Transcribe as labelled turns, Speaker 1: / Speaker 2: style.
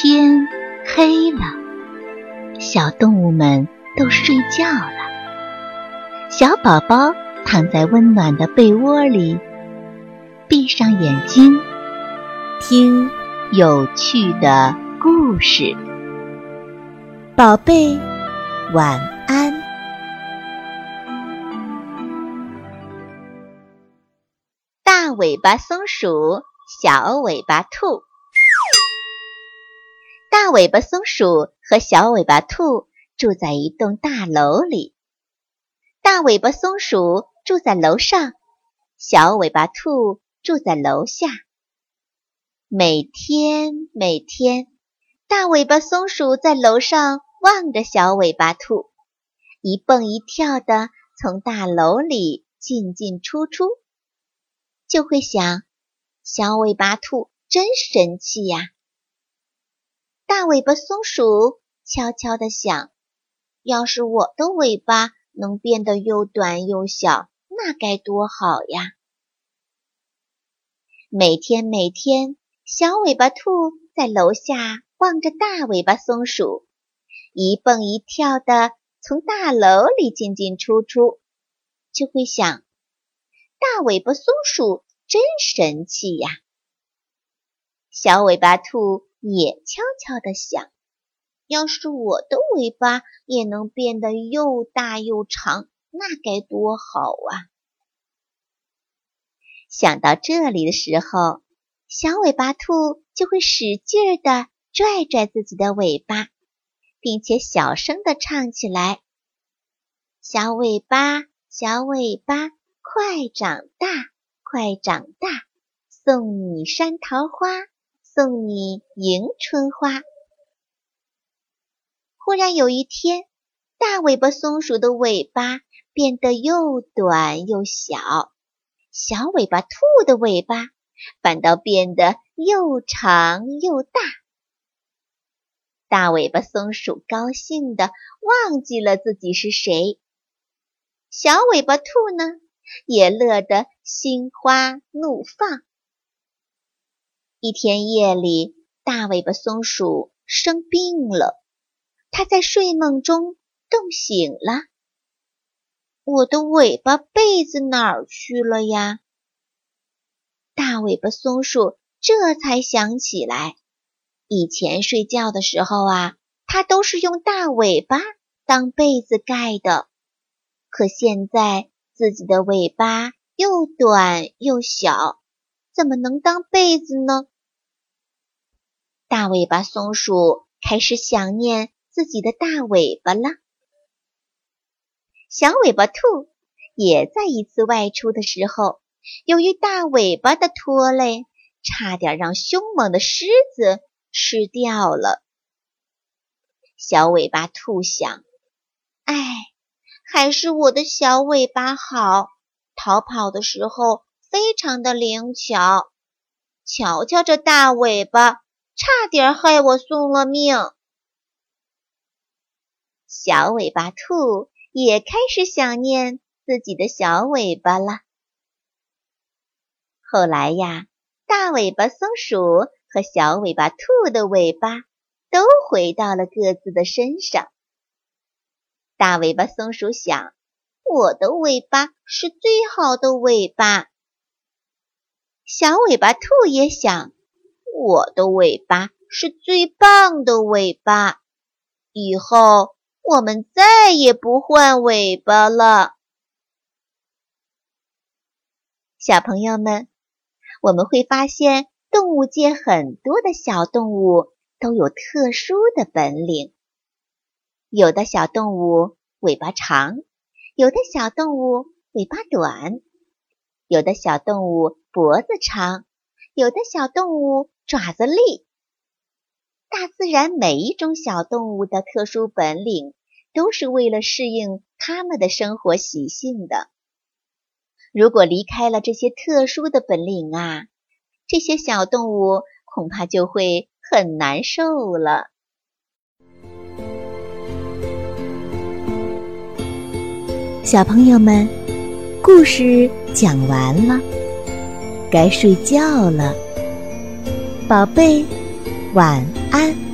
Speaker 1: 天黑了，小动物们都睡觉了。小宝宝躺在温暖的被窝里，闭上眼睛，听有趣的故事。宝贝，晚安。
Speaker 2: 大尾巴松鼠，小尾巴兔。大尾巴松鼠和小尾巴兔住在一栋大楼里。大尾巴松鼠住在楼上，小尾巴兔住在楼下。每天，每天，大尾巴松鼠在楼上望着小尾巴兔，一蹦一跳的从大楼里进进出出，就会想：小尾巴兔真神气呀。尾巴松鼠悄悄地想：“要是我的尾巴能变得又短又小，那该多好呀！”每天每天，小尾巴兔在楼下望着大尾巴松鼠，一蹦一跳的从大楼里进进出出，就会想：“大尾巴松鼠真神气呀！”小尾巴兔。也悄悄地想：要是我的尾巴也能变得又大又长，那该多好啊！想到这里的时候，小尾巴兔就会使劲儿地拽拽自己的尾巴，并且小声地唱起来：“小尾巴，小尾巴，快长大，快长大，送你山桃花。”送你迎春花。忽然有一天，大尾巴松鼠的尾巴变得又短又小，小尾巴兔的尾巴反倒变得又长又大。大尾巴松鼠高兴的忘记了自己是谁，小尾巴兔呢，也乐得心花怒放。一天夜里，大尾巴松鼠生病了，它在睡梦中冻醒了。我的尾巴被子哪儿去了呀？大尾巴松鼠这才想起来，以前睡觉的时候啊，它都是用大尾巴当被子盖的。可现在自己的尾巴又短又小。怎么能当被子呢？大尾巴松鼠开始想念自己的大尾巴了。小尾巴兔也在一次外出的时候，由于大尾巴的拖累，差点让凶猛的狮子吃掉了。小尾巴兔想：“哎，还是我的小尾巴好，逃跑的时候。”非常的灵巧，瞧瞧这大尾巴，差点害我送了命。小尾巴兔也开始想念自己的小尾巴了。后来呀，大尾巴松鼠和小尾巴兔的尾巴都回到了各自的身上。大尾巴松鼠想：我的尾巴是最好的尾巴。小尾巴兔也想，我的尾巴是最棒的尾巴，以后我们再也不换尾巴了。小朋友们，我们会发现动物界很多的小动物都有特殊的本领。有的小动物尾巴长，有的小动物尾巴短。有的小动物脖子长，有的小动物爪子利。大自然每一种小动物的特殊本领，都是为了适应它们的生活习性的。如果离开了这些特殊的本领啊，这些小动物恐怕就会很难受了。
Speaker 1: 小朋友们。故事讲完了，该睡觉了，宝贝，晚安。